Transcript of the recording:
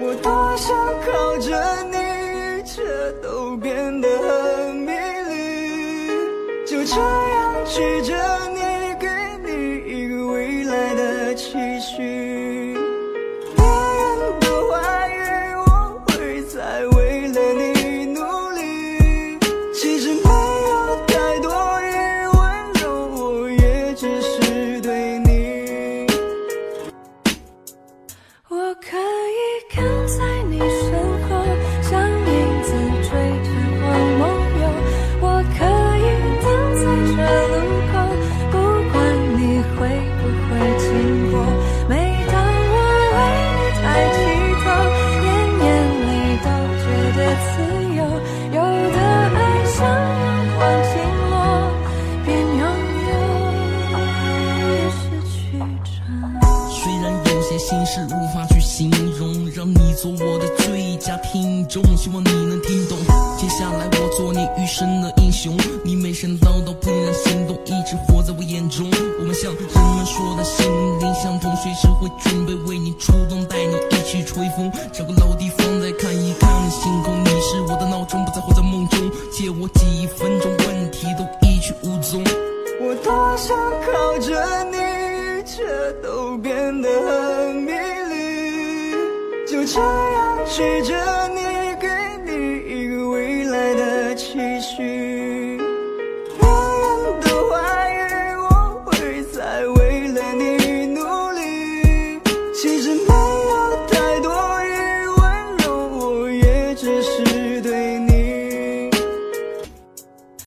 我多想靠着你，一切都变得很迷离。就这样拒着你，给你一个未来的期许。别人都怀疑我会再为了你努力，其实没有太多余温柔，我也只是是无法去形容，让你做我的最佳听众，希望你能听懂。接下来我做你余生的英雄，你每声唠叨怦然心动，一直活在我眼中。我们像人们说的心灵相通，随时会准备为你出动，带你一起吹风，找个老地方再看一看星空。你是我的闹钟，不再活在梦中，借我几分钟，问题都一去无踪。我多想靠着你，一切都变得很。这样追着你，